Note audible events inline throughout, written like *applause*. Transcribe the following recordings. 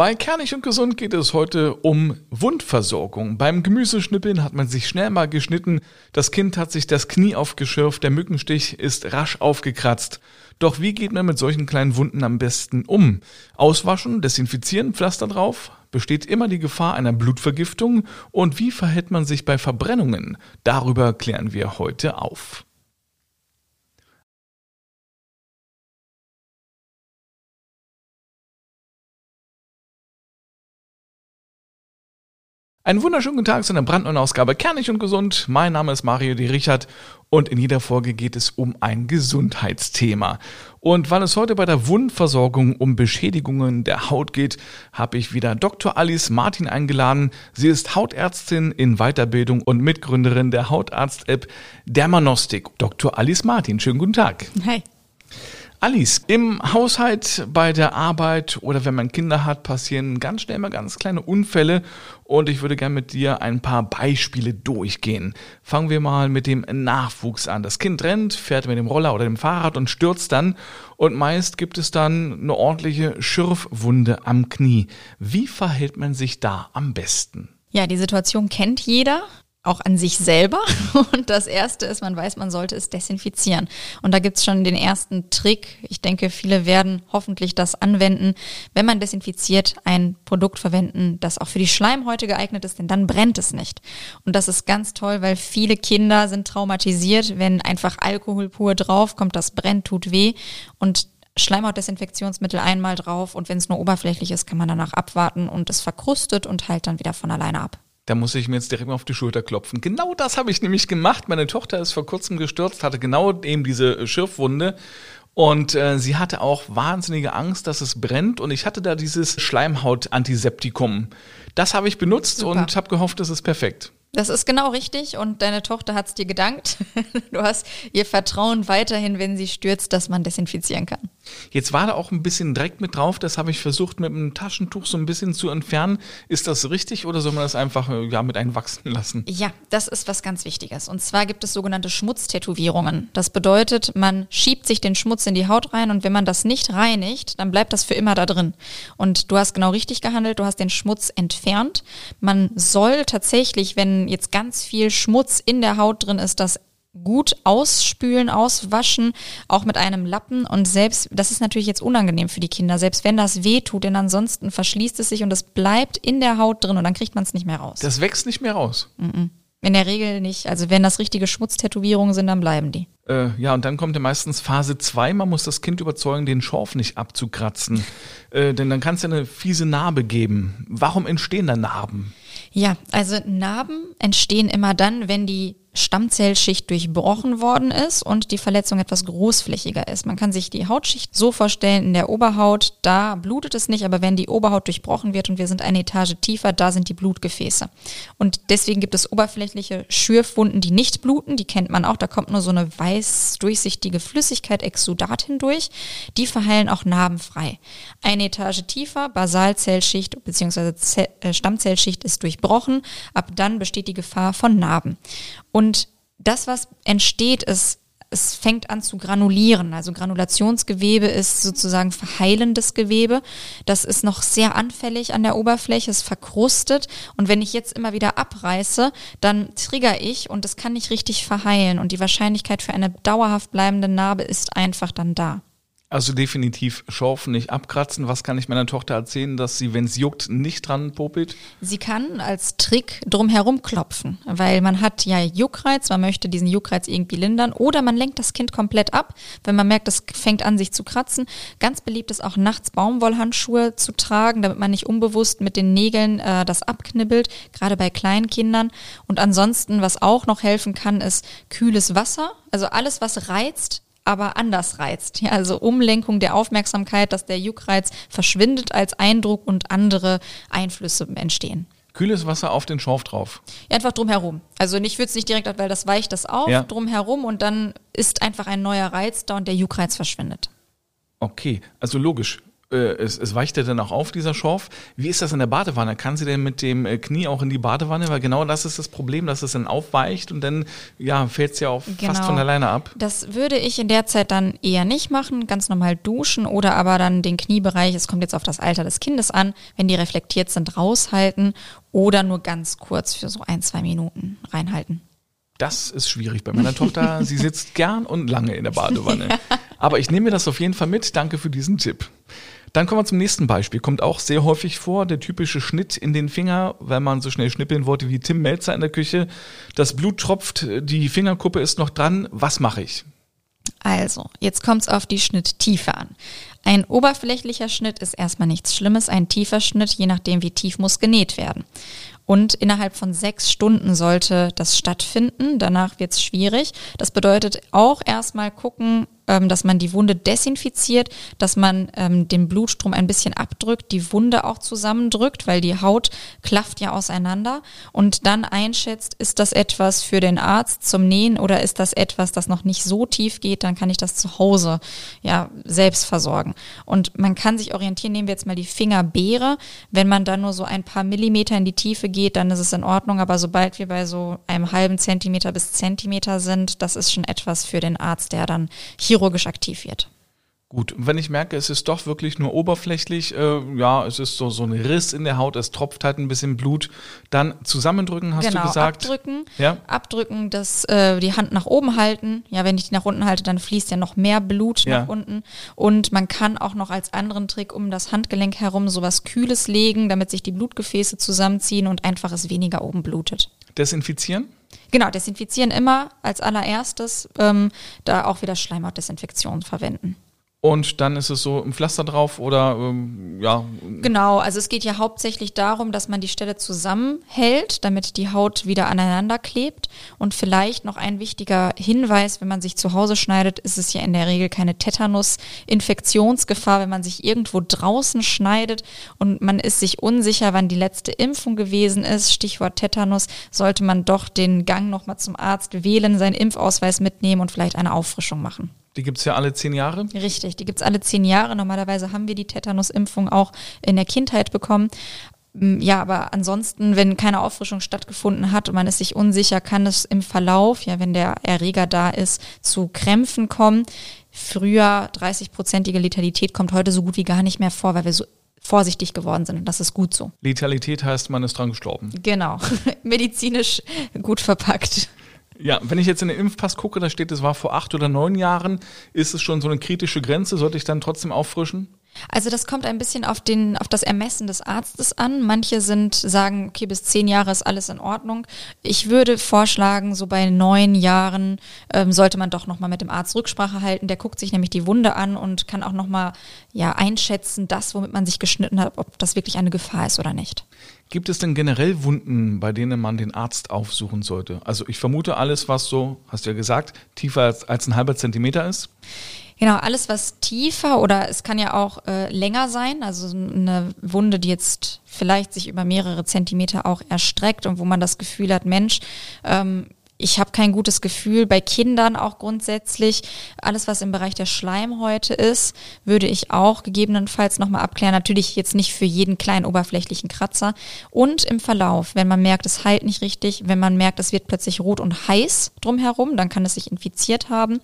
Bei Kernig und Gesund geht es heute um Wundversorgung. Beim Gemüseschnippeln hat man sich schnell mal geschnitten, das Kind hat sich das Knie aufgeschürft, der Mückenstich ist rasch aufgekratzt. Doch wie geht man mit solchen kleinen Wunden am besten um? Auswaschen, desinfizieren, Pflaster drauf? Besteht immer die Gefahr einer Blutvergiftung? Und wie verhält man sich bei Verbrennungen? Darüber klären wir heute auf. Einen wunderschönen guten Tag zu einer brandneuen Ausgabe Kernig und Gesund. Mein Name ist Mario D. Richard und in jeder Folge geht es um ein Gesundheitsthema. Und weil es heute bei der Wundversorgung um Beschädigungen der Haut geht, habe ich wieder Dr. Alice Martin eingeladen. Sie ist Hautärztin in Weiterbildung und Mitgründerin der Hautarzt-App Dermanostik. Dr. Alice Martin, schönen guten Tag. Hi. Alice, im Haushalt, bei der Arbeit oder wenn man Kinder hat, passieren ganz schnell mal ganz kleine Unfälle und ich würde gerne mit dir ein paar Beispiele durchgehen. Fangen wir mal mit dem Nachwuchs an. Das Kind rennt, fährt mit dem Roller oder dem Fahrrad und stürzt dann und meist gibt es dann eine ordentliche Schürfwunde am Knie. Wie verhält man sich da am besten? Ja, die Situation kennt jeder auch an sich selber. *laughs* Und das Erste ist, man weiß, man sollte es desinfizieren. Und da gibt's schon den ersten Trick. Ich denke, viele werden hoffentlich das anwenden. Wenn man desinfiziert, ein Produkt verwenden, das auch für die Schleimhäute geeignet ist, denn dann brennt es nicht. Und das ist ganz toll, weil viele Kinder sind traumatisiert, wenn einfach Alkohol pur drauf kommt, das brennt, tut weh. Und Schleimhautdesinfektionsmittel einmal drauf und wenn es nur oberflächlich ist, kann man danach abwarten und es verkrustet und heilt dann wieder von alleine ab. Da muss ich mir jetzt direkt mal auf die Schulter klopfen. Genau das habe ich nämlich gemacht. Meine Tochter ist vor kurzem gestürzt, hatte genau eben diese Schürfwunde. Und äh, sie hatte auch wahnsinnige Angst, dass es brennt. Und ich hatte da dieses Schleimhaut-Antiseptikum. Das habe ich benutzt Super. und habe gehofft, das ist perfekt. Das ist genau richtig und deine Tochter hat es dir gedankt. *laughs* Du hast ihr Vertrauen weiterhin, wenn sie stürzt, dass man desinfizieren kann. Jetzt war da auch ein bisschen Dreck mit drauf, das habe ich versucht mit einem Taschentuch so ein bisschen zu entfernen. Ist das richtig oder soll man das einfach äh, ja, mit einwachsen lassen? Ja, das ist was ganz Wichtiges. Und zwar gibt es sogenannte Schmutztätowierungen. Das bedeutet, man schiebt sich den Schmutz in die Haut rein und wenn man das nicht reinigt, dann bleibt das für immer da drin. Und du hast genau richtig gehandelt, du hast den Schmutz entfernt. Man soll tatsächlich, wenn jetzt ganz viel Schmutz in der Haut drin ist, das gut ausspülen, auswaschen, auch mit einem Lappen. Und selbst, das ist natürlich jetzt unangenehm für die Kinder, selbst wenn das weh tut, denn ansonsten verschließt es sich und es bleibt in der Haut drin und dann kriegt man es nicht mehr raus. Das wächst nicht mehr raus. In der Regel nicht. Also wenn das richtige Schmutztätowierungen sind, dann bleiben die. Äh, ja, und dann kommt ja meistens Phase 2. Man muss das Kind überzeugen, den Schorf nicht abzukratzen. Äh, denn dann kann es ja eine fiese Narbe geben. Warum entstehen da Narben? Ja, also Narben entstehen immer dann, wenn die Stammzellschicht durchbrochen worden ist und die Verletzung etwas großflächiger ist. Man kann sich die Hautschicht so vorstellen, in der Oberhaut, da blutet es nicht, aber wenn die Oberhaut durchbrochen wird und wir sind eine Etage tiefer, da sind die Blutgefäße. Und deswegen gibt es oberflächliche Schürfwunden, die nicht bluten, die kennt man auch, da kommt nur so eine weiß durchsichtige Flüssigkeit, Exudat hindurch, die verheilen auch narbenfrei. Eine Etage tiefer, Basalzellschicht bzw. Äh, Stammzellschicht ist durchbrochen, ab dann besteht die Gefahr von Narben. Das, was entsteht, ist, es fängt an zu granulieren. Also Granulationsgewebe ist sozusagen verheilendes Gewebe. Das ist noch sehr anfällig an der Oberfläche, es verkrustet. Und wenn ich jetzt immer wieder abreiße, dann trigger ich und es kann nicht richtig verheilen. Und die Wahrscheinlichkeit für eine dauerhaft bleibende Narbe ist einfach dann da. Also definitiv Schorfen nicht abkratzen. Was kann ich meiner Tochter erzählen, dass sie, wenn es juckt, nicht dran popelt? Sie kann als Trick drumherum klopfen, weil man hat ja Juckreiz, man möchte diesen Juckreiz irgendwie lindern oder man lenkt das Kind komplett ab, wenn man merkt, es fängt an, sich zu kratzen. Ganz beliebt ist auch nachts Baumwollhandschuhe zu tragen, damit man nicht unbewusst mit den Nägeln äh, das abknibbelt, gerade bei kleinen Kindern. Und ansonsten, was auch noch helfen kann, ist kühles Wasser. Also alles, was reizt, aber anders reizt. Ja, also Umlenkung der Aufmerksamkeit, dass der Juckreiz verschwindet als Eindruck und andere Einflüsse entstehen. Kühles Wasser auf den Schorf drauf. Ja, einfach drumherum. Also ich würde es nicht direkt, weil das weicht das auf, ja. drumherum und dann ist einfach ein neuer Reiz da und der Juckreiz verschwindet. Okay, also logisch. Äh, es, es weicht ja dann auch auf, dieser Schorf. Wie ist das in der Badewanne? Kann sie denn mit dem äh, Knie auch in die Badewanne? Weil genau das ist das Problem, dass es dann aufweicht und dann ja, fällt es ja auch genau. fast von alleine ab. Das würde ich in der Zeit dann eher nicht machen, ganz normal duschen oder aber dann den Kniebereich, es kommt jetzt auf das Alter des Kindes an, wenn die reflektiert sind, raushalten oder nur ganz kurz für so ein, zwei Minuten reinhalten. Das ist schwierig bei meiner Tochter. *laughs* Sie sitzt gern und lange in der Badewanne. Aber ich nehme mir das auf jeden Fall mit. Danke für diesen Tipp. Dann kommen wir zum nächsten Beispiel. Kommt auch sehr häufig vor, der typische Schnitt in den Finger, wenn man so schnell schnippeln wollte wie Tim Melzer in der Küche. Das Blut tropft, die Fingerkuppe ist noch dran. Was mache ich? Also, jetzt kommt es auf die Schnitttiefe an. Ein oberflächlicher Schnitt ist erstmal nichts Schlimmes, ein tiefer Schnitt, je nachdem wie tief muss genäht werden. Und innerhalb von sechs Stunden sollte das stattfinden. Danach wird es schwierig. Das bedeutet auch erstmal gucken, dass man die Wunde desinfiziert, dass man ähm, den Blutstrom ein bisschen abdrückt, die Wunde auch zusammendrückt, weil die Haut klafft ja auseinander und dann einschätzt, ist das etwas für den Arzt zum Nähen oder ist das etwas, das noch nicht so tief geht, dann kann ich das zu Hause ja selbst versorgen. Und man kann sich orientieren, nehmen wir jetzt mal die Fingerbeere, wenn man da nur so ein paar Millimeter in die Tiefe geht, dann ist es in Ordnung, aber sobald wir bei so einem halben Zentimeter bis Zentimeter sind, das ist schon etwas für den Arzt, der dann hier chirurgisch aktiv wird. Gut, wenn ich merke, es ist doch wirklich nur oberflächlich, äh, ja, es ist so, so ein Riss in der Haut, es tropft halt ein bisschen Blut, dann zusammendrücken, hast genau, du gesagt? abdrücken, ja? abdrücken, das, äh, die Hand nach oben halten. Ja, wenn ich die nach unten halte, dann fließt ja noch mehr Blut ja. nach unten. Und man kann auch noch als anderen Trick um das Handgelenk herum sowas Kühles legen, damit sich die Blutgefäße zusammenziehen und einfach es weniger oben blutet. Desinfizieren? Genau, desinfizieren immer als allererstes, ähm, da auch wieder Schleimhautdesinfektion verwenden. Und dann ist es so ein Pflaster drauf oder ähm, ja. Genau, also es geht ja hauptsächlich darum, dass man die Stelle zusammenhält, damit die Haut wieder aneinander klebt. Und vielleicht noch ein wichtiger Hinweis, wenn man sich zu Hause schneidet, ist es ja in der Regel keine Tetanus-Infektionsgefahr, wenn man sich irgendwo draußen schneidet und man ist sich unsicher, wann die letzte Impfung gewesen ist. Stichwort Tetanus, sollte man doch den Gang nochmal zum Arzt wählen, seinen Impfausweis mitnehmen und vielleicht eine Auffrischung machen. Die gibt es ja alle zehn Jahre? Richtig, die gibt es alle zehn Jahre. Normalerweise haben wir die Tetanus-Impfung auch in der Kindheit bekommen. Mm, ja, aber ansonsten, wenn keine Auffrischung stattgefunden hat und man ist sich unsicher, kann es im Verlauf, ja, wenn der Erreger da ist, zu Krämpfen kommen. Früher 30-prozentige Letalität kommt heute so gut wie gar nicht mehr vor, weil wir so vorsichtig geworden sind und das ist gut so. Letalität heißt, man ist dran gestorben. Genau, *laughs* medizinisch gut verpackt. Ja, wenn ich jetzt in den Impfpass gucke, da steht, es war vor acht oder neun Jahren, ist es schon so eine kritische Grenze? Sollte ich dann trotzdem auffrischen? Also das kommt ein bisschen auf, den, auf das Ermessen des Arztes an. Manche sind, sagen, okay, bis zehn Jahre ist alles in Ordnung. Ich würde vorschlagen, so bei neun Jahren ähm, sollte man doch nochmal mit dem Arzt Rücksprache halten. Der guckt sich nämlich die Wunde an und kann auch nochmal ja, einschätzen, das, womit man sich geschnitten hat, ob das wirklich eine Gefahr ist oder nicht. Gibt es denn generell Wunden, bei denen man den Arzt aufsuchen sollte? Also ich vermute alles, was so, hast du ja gesagt, tiefer als, als ein halber Zentimeter ist. Genau, alles was tiefer oder es kann ja auch äh, länger sein, also eine Wunde, die jetzt vielleicht sich über mehrere Zentimeter auch erstreckt und wo man das Gefühl hat, Mensch, ähm, ich habe kein gutes Gefühl. Bei Kindern auch grundsätzlich. Alles, was im Bereich der Schleimhäute ist, würde ich auch gegebenenfalls nochmal abklären. Natürlich jetzt nicht für jeden kleinen oberflächlichen Kratzer. Und im Verlauf, wenn man merkt, es heilt nicht richtig, wenn man merkt, es wird plötzlich rot und heiß drumherum, dann kann es sich infiziert haben.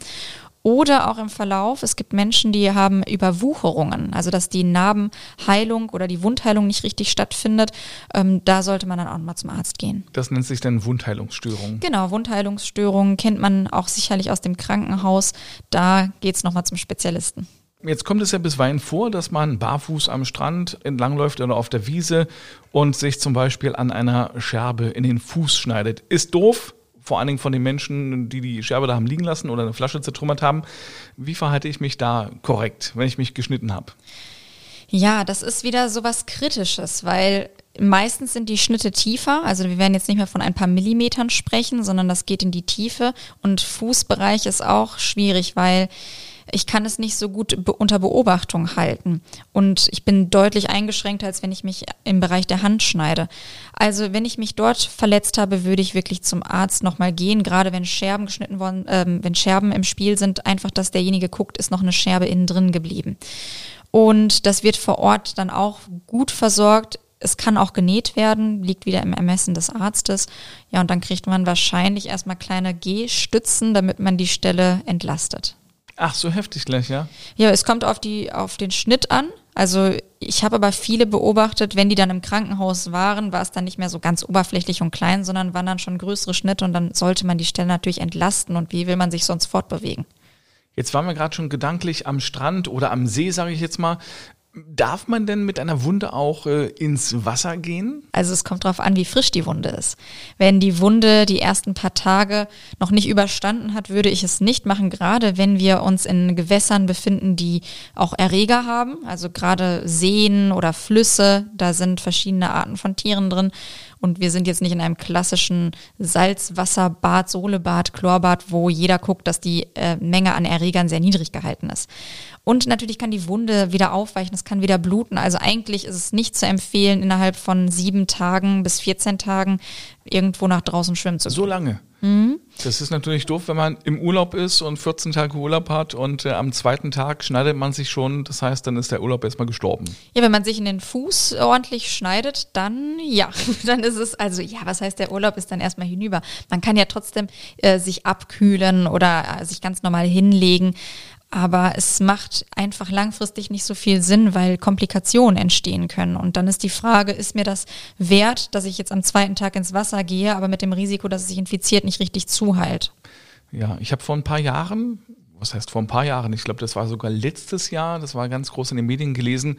Oder auch im Verlauf, es gibt Menschen, die haben Überwucherungen, also dass die Narbenheilung oder die Wundheilung nicht richtig stattfindet. Ähm, da sollte man dann auch mal zum Arzt gehen. Das nennt sich dann Wundheilungsstörung. Genau, Wundheilungsstörungen kennt man auch sicherlich aus dem Krankenhaus. Da geht es nochmal zum Spezialisten. Jetzt kommt es ja bisweilen vor, dass man barfuß am Strand entlangläuft oder auf der Wiese und sich zum Beispiel an einer Scherbe in den Fuß schneidet. Ist doof, vor allen Dingen von den Menschen, die die Scherbe da haben liegen lassen oder eine Flasche zertrümmert haben. Wie verhalte ich mich da korrekt, wenn ich mich geschnitten habe? Ja, das ist wieder so was Kritisches, weil meistens sind die Schnitte tiefer. Also wir werden jetzt nicht mehr von ein paar Millimetern sprechen, sondern das geht in die Tiefe. Und Fußbereich ist auch schwierig, weil ich kann es nicht so gut be unter Beobachtung halten. Und ich bin deutlich eingeschränkter, als wenn ich mich im Bereich der Hand schneide. Also wenn ich mich dort verletzt habe, würde ich wirklich zum Arzt nochmal gehen, gerade wenn Scherben geschnitten worden, ähm, wenn Scherben im Spiel sind, einfach, dass derjenige guckt, ist noch eine Scherbe innen drin geblieben. Und das wird vor Ort dann auch gut versorgt. Es kann auch genäht werden, liegt wieder im Ermessen des Arztes. Ja, und dann kriegt man wahrscheinlich erstmal kleine G-Stützen, damit man die Stelle entlastet. Ach, so heftig gleich, ja? Ja, es kommt auf die, auf den Schnitt an. Also ich habe aber viele beobachtet, wenn die dann im Krankenhaus waren, war es dann nicht mehr so ganz oberflächlich und klein, sondern waren dann schon größere Schnitte und dann sollte man die Stelle natürlich entlasten und wie will man sich sonst fortbewegen? Jetzt waren wir gerade schon gedanklich am Strand oder am See, sage ich jetzt mal. Darf man denn mit einer Wunde auch äh, ins Wasser gehen? Also es kommt darauf an, wie frisch die Wunde ist. Wenn die Wunde die ersten paar Tage noch nicht überstanden hat, würde ich es nicht machen, gerade wenn wir uns in Gewässern befinden, die auch Erreger haben. Also gerade Seen oder Flüsse, da sind verschiedene Arten von Tieren drin. Und wir sind jetzt nicht in einem klassischen Salzwasserbad, Sohlebad, Chlorbad, wo jeder guckt, dass die äh, Menge an Erregern sehr niedrig gehalten ist. Und natürlich kann die Wunde wieder aufweichen, es kann wieder bluten. Also eigentlich ist es nicht zu empfehlen, innerhalb von sieben Tagen bis 14 Tagen irgendwo nach draußen schwimmen zu gehen. So lange? Mhm. Das ist natürlich doof, wenn man im Urlaub ist und 14 Tage Urlaub hat und äh, am zweiten Tag schneidet man sich schon. Das heißt, dann ist der Urlaub erstmal gestorben. Ja, wenn man sich in den Fuß ordentlich schneidet, dann ja, *laughs* dann ist es, also ja, was heißt, der Urlaub ist dann erstmal hinüber. Man kann ja trotzdem äh, sich abkühlen oder äh, sich ganz normal hinlegen. Aber es macht einfach langfristig nicht so viel Sinn, weil Komplikationen entstehen können. Und dann ist die Frage, ist mir das wert, dass ich jetzt am zweiten Tag ins Wasser gehe, aber mit dem Risiko, dass es sich infiziert, nicht richtig zuheilt? Ja, ich habe vor ein paar Jahren, was heißt vor ein paar Jahren, ich glaube, das war sogar letztes Jahr, das war ganz groß in den Medien gelesen,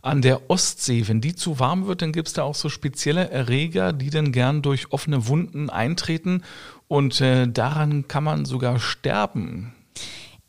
an der Ostsee, wenn die zu warm wird, dann gibt es da auch so spezielle Erreger, die dann gern durch offene Wunden eintreten und äh, daran kann man sogar sterben.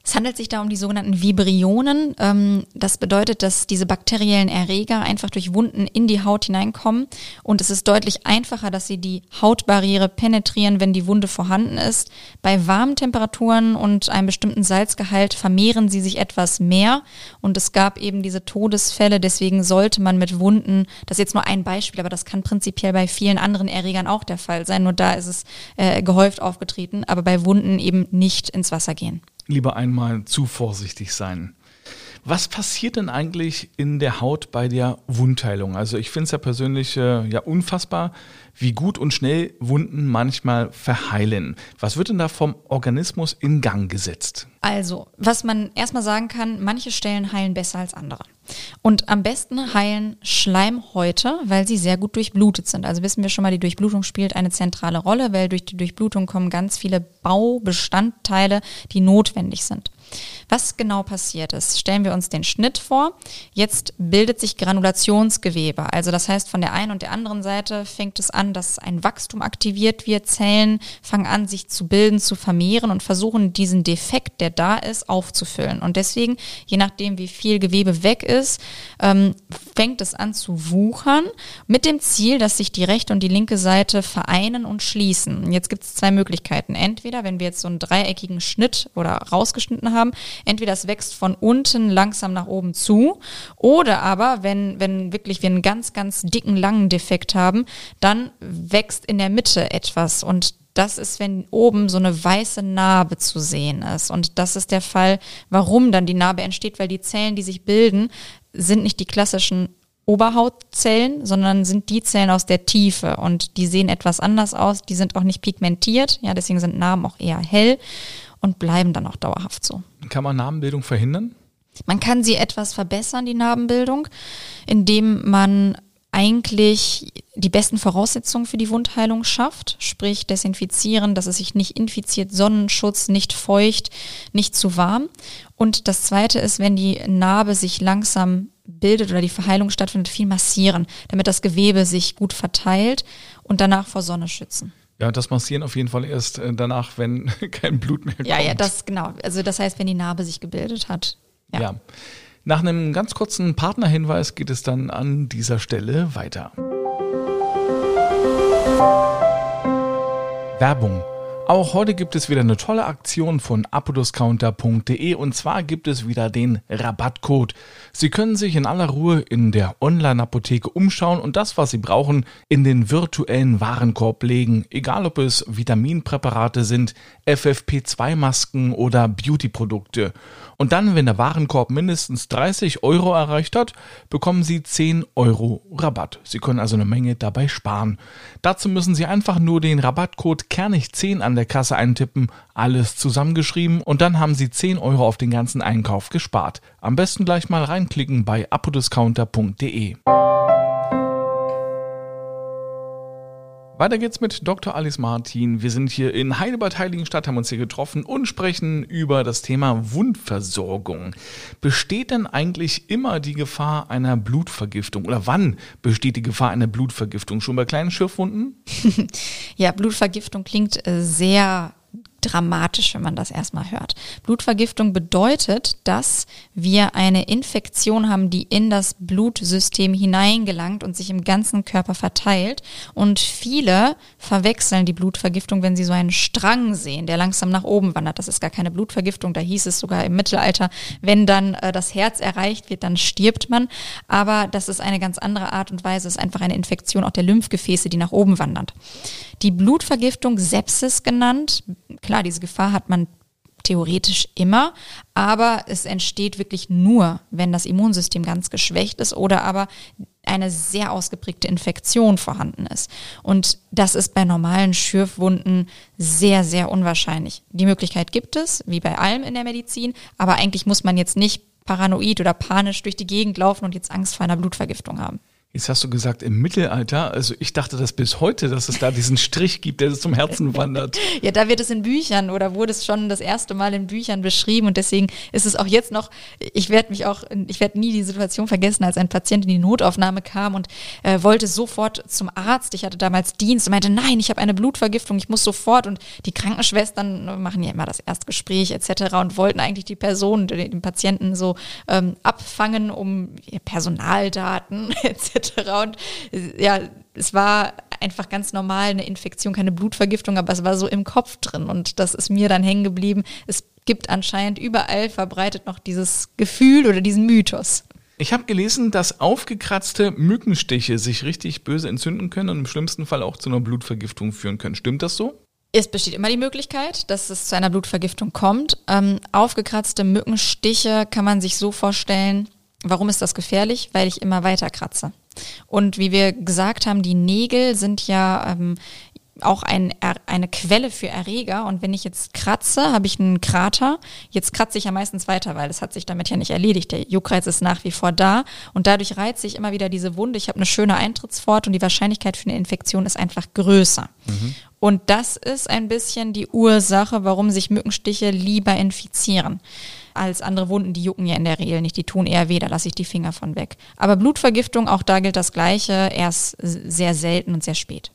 Es handelt sich da um die sogenannten Vibrionen. Ähm, das bedeutet, dass diese bakteriellen Erreger einfach durch Wunden in die Haut hineinkommen und es ist deutlich einfacher, dass sie die Hautbarriere penetrieren, wenn die Wunde vorhanden ist. Bei warmen Temperaturen und einem bestimmten Salzgehalt vermehren sie sich etwas mehr und es gab eben diese Todesfälle. Deswegen sollte man mit Wunden, das ist jetzt nur ein Beispiel, aber das kann prinzipiell bei vielen anderen Erregern auch der Fall sein. Nur da ist es äh, gehäuft aufgetreten, aber bei Wunden eben nicht ins Wasser gehen lieber einmal zu vorsichtig sein. Was passiert denn eigentlich in der Haut bei der Wundheilung? Also ich finde es ja persönlich äh, ja unfassbar, wie gut und schnell Wunden manchmal verheilen. Was wird denn da vom Organismus in Gang gesetzt? Also, was man erstmal sagen kann, manche Stellen heilen besser als andere. Und am besten heilen Schleimhäute, weil sie sehr gut durchblutet sind. Also wissen wir schon mal, die Durchblutung spielt eine zentrale Rolle, weil durch die Durchblutung kommen ganz viele Baubestandteile, die notwendig sind. Was genau passiert ist, stellen wir uns den Schnitt vor. Jetzt bildet sich Granulationsgewebe. Also das heißt, von der einen und der anderen Seite fängt es an, dass ein Wachstum aktiviert wird. Zellen fangen an, sich zu bilden, zu vermehren und versuchen, diesen Defekt, der da ist, aufzufüllen. Und deswegen, je nachdem, wie viel Gewebe weg ist, ähm, fängt es an zu wuchern mit dem Ziel, dass sich die rechte und die linke Seite vereinen und schließen. Jetzt gibt es zwei Möglichkeiten. Entweder, wenn wir jetzt so einen dreieckigen Schnitt oder rausgeschnitten haben, haben. Entweder es wächst von unten langsam nach oben zu oder aber, wenn, wenn wirklich wir einen ganz, ganz dicken, langen Defekt haben, dann wächst in der Mitte etwas und das ist, wenn oben so eine weiße Narbe zu sehen ist. Und das ist der Fall, warum dann die Narbe entsteht, weil die Zellen, die sich bilden, sind nicht die klassischen Oberhautzellen, sondern sind die Zellen aus der Tiefe und die sehen etwas anders aus. Die sind auch nicht pigmentiert, ja, deswegen sind Narben auch eher hell und bleiben dann auch dauerhaft so. Kann man Narbenbildung verhindern? Man kann sie etwas verbessern, die Narbenbildung, indem man eigentlich die besten Voraussetzungen für die Wundheilung schafft, sprich desinfizieren, dass es sich nicht infiziert, Sonnenschutz, nicht feucht, nicht zu warm. Und das Zweite ist, wenn die Narbe sich langsam bildet oder die Verheilung stattfindet, viel massieren, damit das Gewebe sich gut verteilt und danach vor Sonne schützen. Ja, das massieren auf jeden Fall erst äh, danach, wenn *laughs* kein Blut mehr kommt. Ja, ja, das genau. Also das heißt, wenn die Narbe sich gebildet hat. Ja. ja. Nach einem ganz kurzen Partnerhinweis geht es dann an dieser Stelle weiter. Werbung Auch heute gibt es wieder eine tolle Aktion von apodiscounter.de und zwar gibt es wieder den Rabattcode. Sie können sich in aller Ruhe in der Online-Apotheke umschauen und das, was Sie brauchen, in den virtuellen Warenkorb legen, egal ob es Vitaminpräparate sind, FFP2-Masken oder Beauty-Produkte. Und dann, wenn der Warenkorb mindestens 30 Euro erreicht hat, bekommen Sie 10 Euro Rabatt. Sie können also eine Menge dabei sparen. Dazu müssen Sie einfach nur den Rabattcode Kernig10 an der Kasse eintippen, alles zusammengeschrieben und dann haben Sie 10 Euro auf den ganzen Einkauf gespart. Am besten gleich mal reinklicken bei apodiscounter.de. Weiter geht's mit Dr. Alice Martin. Wir sind hier in Heidelberg Heiligenstadt, haben uns hier getroffen und sprechen über das Thema Wundversorgung. Besteht denn eigentlich immer die Gefahr einer Blutvergiftung oder wann besteht die Gefahr einer Blutvergiftung? Schon bei kleinen Schürfwunden? *laughs* ja, Blutvergiftung klingt äh, sehr dramatisch, wenn man das erstmal hört. Blutvergiftung bedeutet, dass wir eine Infektion haben, die in das Blutsystem hineingelangt und sich im ganzen Körper verteilt. Und viele verwechseln die Blutvergiftung, wenn sie so einen Strang sehen, der langsam nach oben wandert. Das ist gar keine Blutvergiftung. Da hieß es sogar im Mittelalter, wenn dann äh, das Herz erreicht wird, dann stirbt man. Aber das ist eine ganz andere Art und Weise. Es ist einfach eine Infektion auch der Lymphgefäße, die nach oben wandert. Die Blutvergiftung, Sepsis genannt, klar, diese Gefahr hat man theoretisch immer, aber es entsteht wirklich nur, wenn das Immunsystem ganz geschwächt ist oder aber eine sehr ausgeprägte Infektion vorhanden ist. Und das ist bei normalen Schürfwunden sehr, sehr unwahrscheinlich. Die Möglichkeit gibt es, wie bei allem in der Medizin, aber eigentlich muss man jetzt nicht paranoid oder panisch durch die Gegend laufen und jetzt Angst vor einer Blutvergiftung haben. Jetzt hast du gesagt, im Mittelalter, also ich dachte das bis heute, dass es da diesen Strich gibt, der zum Herzen wandert. *laughs* ja, da wird es in Büchern oder wurde es schon das erste Mal in Büchern beschrieben und deswegen ist es auch jetzt noch, ich werde mich auch, ich werde nie die Situation vergessen, als ein Patient in die Notaufnahme kam und äh, wollte sofort zum Arzt. Ich hatte damals Dienst und meinte, nein, ich habe eine Blutvergiftung, ich muss sofort und die Krankenschwestern machen ja immer das Erstgespräch etc. und wollten eigentlich die Person, den Patienten so ähm, abfangen, um Personaldaten *laughs* etc und ja, es war einfach ganz normal eine Infektion, keine Blutvergiftung, aber es war so im Kopf drin und das ist mir dann hängen geblieben. Es gibt anscheinend überall verbreitet noch dieses Gefühl oder diesen Mythos. Ich habe gelesen, dass aufgekratzte Mückenstiche sich richtig böse entzünden können und im schlimmsten Fall auch zu einer Blutvergiftung führen können. Stimmt das so? Es besteht immer die Möglichkeit, dass es zu einer Blutvergiftung kommt. Ähm, aufgekratzte Mückenstiche kann man sich so vorstellen. Warum ist das gefährlich? Weil ich immer weiter kratze. Und wie wir gesagt haben, die Nägel sind ja ähm, auch ein, eine Quelle für Erreger. Und wenn ich jetzt kratze, habe ich einen Krater. Jetzt kratze ich ja meistens weiter, weil es hat sich damit ja nicht erledigt. Der Juckreiz ist nach wie vor da. Und dadurch reizt sich immer wieder diese Wunde. Ich habe eine schöne Eintrittsfort und die Wahrscheinlichkeit für eine Infektion ist einfach größer. Mhm. Und das ist ein bisschen die Ursache, warum sich Mückenstiche lieber infizieren als andere Wunden, die jucken ja in der Regel nicht, die tun eher weh, da lasse ich die Finger von weg. Aber Blutvergiftung, auch da gilt das Gleiche, erst sehr selten und sehr spät.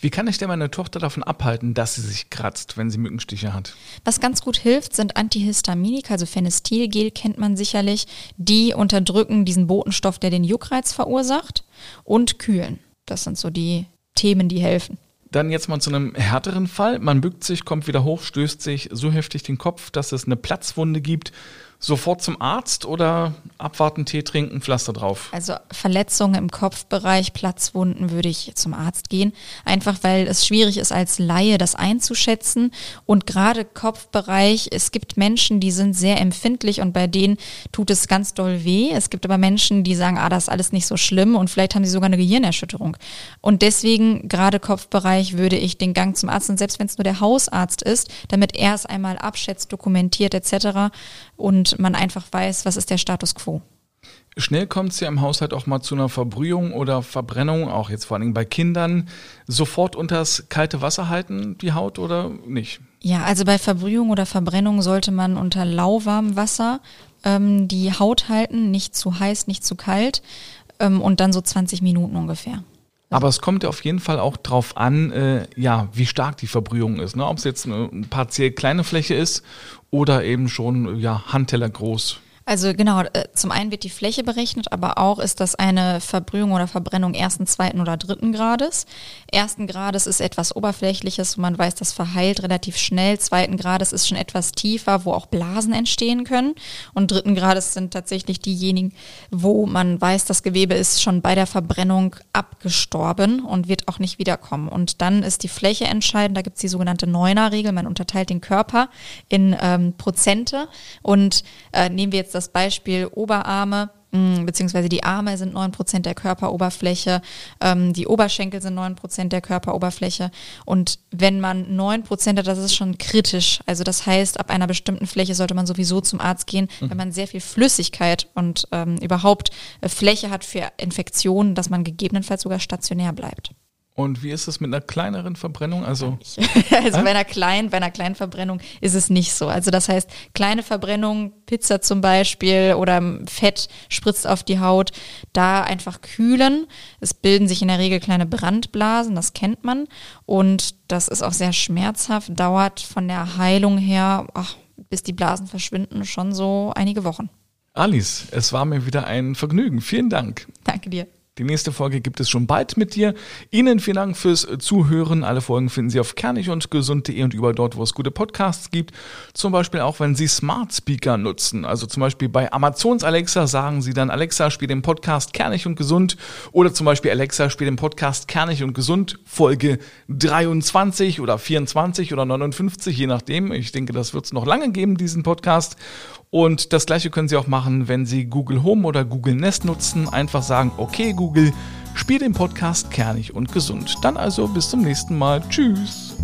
Wie kann ich denn meine Tochter davon abhalten, dass sie sich kratzt, wenn sie Mückenstiche hat? Was ganz gut hilft, sind Antihistaminika, also Phenestilgel kennt man sicherlich. Die unterdrücken diesen Botenstoff, der den Juckreiz verursacht und kühlen. Das sind so die Themen, die helfen. Dann jetzt mal zu einem härteren Fall. Man bückt sich, kommt wieder hoch, stößt sich so heftig den Kopf, dass es eine Platzwunde gibt sofort zum Arzt oder abwarten, Tee trinken, Pflaster drauf? Also Verletzungen im Kopfbereich, Platzwunden würde ich zum Arzt gehen. Einfach weil es schwierig ist, als Laie das einzuschätzen. Und gerade Kopfbereich, es gibt Menschen, die sind sehr empfindlich und bei denen tut es ganz doll weh. Es gibt aber Menschen, die sagen, ah, das ist alles nicht so schlimm und vielleicht haben sie sogar eine Gehirnerschütterung. Und deswegen, gerade Kopfbereich, würde ich den Gang zum Arzt und selbst wenn es nur der Hausarzt ist, damit er es einmal abschätzt, dokumentiert etc. und man einfach weiß, was ist der Status quo. Schnell kommt es ja im Haushalt auch mal zu einer Verbrühung oder Verbrennung, auch jetzt vor allem bei Kindern. Sofort unters kalte Wasser halten, die Haut oder nicht? Ja, also bei Verbrühung oder Verbrennung sollte man unter lauwarmem Wasser ähm, die Haut halten, nicht zu heiß, nicht zu kalt ähm, und dann so 20 Minuten ungefähr. Aber es kommt ja auf jeden Fall auch drauf an, äh, ja, wie stark die Verbrühung ist. Ne? Ob es jetzt eine partiell kleine Fläche ist oder eben schon ja, Handteller groß. Also genau, äh, zum einen wird die Fläche berechnet, aber auch ist das eine Verbrühung oder Verbrennung ersten, zweiten oder dritten Grades. Ersten Grades ist etwas Oberflächliches, wo man weiß, das verheilt relativ schnell. Zweiten Grades ist schon etwas tiefer, wo auch Blasen entstehen können. Und dritten Grades sind tatsächlich diejenigen, wo man weiß, das Gewebe ist schon bei der Verbrennung abgestorben und wird auch nicht wiederkommen. Und dann ist die Fläche entscheidend. Da gibt es die sogenannte Neuner-Regel. Man unterteilt den Körper in ähm, Prozente. Und äh, nehmen wir jetzt das Beispiel Oberarme, mm, beziehungsweise die Arme sind neun Prozent der Körperoberfläche, ähm, die Oberschenkel sind neun Prozent der Körperoberfläche. Und wenn man neun Prozent hat, das ist schon kritisch. Also das heißt, ab einer bestimmten Fläche sollte man sowieso zum Arzt gehen, mhm. wenn man sehr viel Flüssigkeit und ähm, überhaupt äh, Fläche hat für Infektionen, dass man gegebenenfalls sogar stationär bleibt. Und wie ist es mit einer kleineren Verbrennung? Also, *laughs* also bei einer kleinen, bei einer kleinen Verbrennung ist es nicht so. Also das heißt, kleine Verbrennung, Pizza zum Beispiel oder Fett spritzt auf die Haut, da einfach kühlen. Es bilden sich in der Regel kleine Brandblasen, das kennt man. Und das ist auch sehr schmerzhaft, dauert von der Heilung her, ach, bis die Blasen verschwinden, schon so einige Wochen. Alice, es war mir wieder ein Vergnügen. Vielen Dank. Danke dir. Die nächste Folge gibt es schon bald mit dir. Ihnen vielen Dank fürs Zuhören. Alle Folgen finden Sie auf kernig und gesund.de und überall dort, wo es gute Podcasts gibt. Zum Beispiel auch, wenn Sie Smart Speaker nutzen. Also zum Beispiel bei Amazons Alexa sagen Sie dann Alexa, spiel den Podcast kernig und gesund. Oder zum Beispiel Alexa, spiel den Podcast kernig und gesund. Folge 23 oder 24 oder 59, je nachdem. Ich denke, das wird es noch lange geben, diesen Podcast. Und das gleiche können Sie auch machen, wenn Sie Google Home oder Google Nest nutzen. Einfach sagen, okay Google, spiel den Podcast kernig und gesund. Dann also bis zum nächsten Mal. Tschüss.